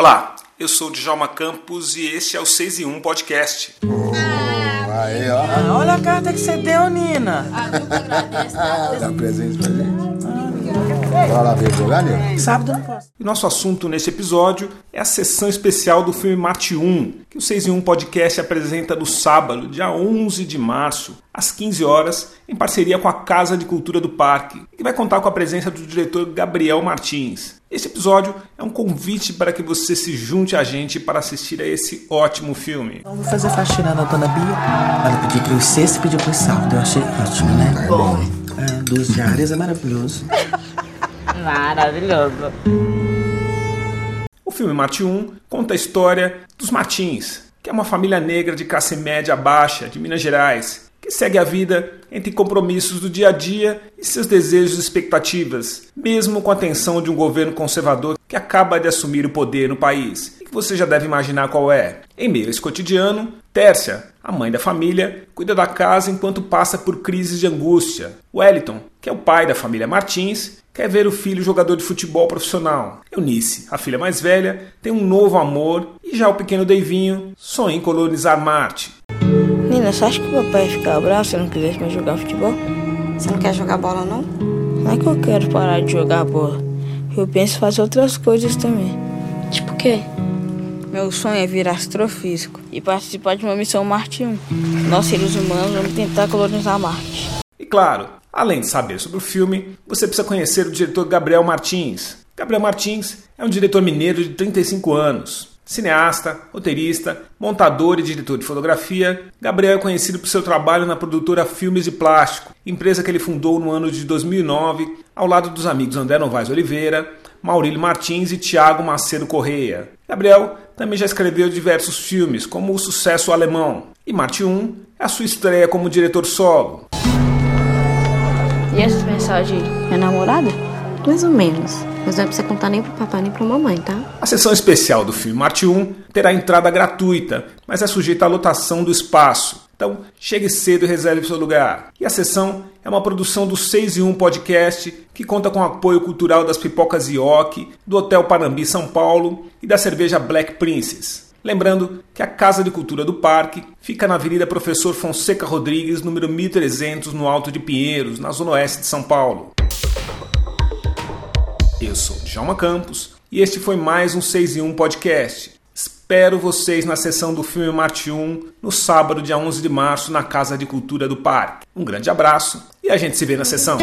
Olá, eu sou o Djalma Campos e este é o 6 e 1 Podcast. Aí, ó. Ah, olha a carta que você deu, Nina. Dá presente pra gente. Bora lá ver jogar, Nil? Sábado eu não posso. E nosso assunto neste episódio é a sessão especial do filme Marte 1, que o 6 em 1 Podcast apresenta no sábado, dia 11 de março, às 15 horas, em parceria com a Casa de Cultura do Parque, que vai contar com a presença do diretor Gabriel Martins. Este episódio é um convite para que você se junte a gente para assistir a esse ótimo filme. Então vou fazer faxina da dona Bia. Ela pediu para os sexto e pediu para os sábado. Eu achei ótimo, né? É bom? É, duas diárias é maravilhoso. Maravilhoso. O filme Marte 1 conta a história dos Martins, que é uma família negra de classe média baixa de Minas Gerais, que segue a vida entre compromissos do dia a dia e seus desejos e expectativas, mesmo com a tensão de um governo conservador que acaba de assumir o poder no país, e que você já deve imaginar qual é. Em meio a esse cotidiano, Tércia, a mãe da família, cuida da casa enquanto passa por crises de angústia. Wellington, que é o pai da família Martins, quer ver o filho jogador de futebol profissional. Eunice, a filha mais velha, tem um novo amor e já o pequeno Deivinho sonha em colonizar Marte. Nina, você acha que o papai ia ficar bravo se eu não quisesse mais jogar futebol? Você não quer jogar bola, não? Não é que eu quero parar de jogar bola. Eu penso em fazer outras coisas também. Tipo o quê? Meu sonho é virar astrofísico e participar de uma missão Marte 1. Nós, seres humanos, vamos tentar colonizar Marte. E claro, além de saber sobre o filme, você precisa conhecer o diretor Gabriel Martins. Gabriel Martins é um diretor mineiro de 35 anos. Cineasta, roteirista, montador e diretor de fotografia, Gabriel é conhecido por seu trabalho na produtora Filmes de Plástico, empresa que ele fundou no ano de 2009, ao lado dos amigos André Novaes Oliveira, Maurílio Martins e Tiago Macedo Correia. Gabriel também já escreveu diversos filmes, como O Sucesso Alemão, e Marte 1 é a sua estreia como diretor solo. E essas mensagens aí? É namorada? Mais ou menos. Mas não é pra você contar nem pro papai nem pra mamãe, tá? A sessão especial do filme Marte 1 terá entrada gratuita, mas é sujeita à lotação do espaço. Então, chegue cedo e reserve seu lugar. E a sessão é uma produção do 6 e 1 Podcast, que conta com o apoio cultural das Pipocas Ioki, do Hotel Panambi São Paulo e da cerveja Black Princess. Lembrando que a Casa de Cultura do Parque fica na Avenida Professor Fonseca Rodrigues, número 1300, no Alto de Pinheiros, na Zona Oeste de São Paulo. Eu sou Djalma Campos e este foi mais um 6 em 1 Podcast. Espero vocês na sessão do filme Marte 1 no sábado, dia 11 de março, na Casa de Cultura do Parque. Um grande abraço e a gente se vê na sessão.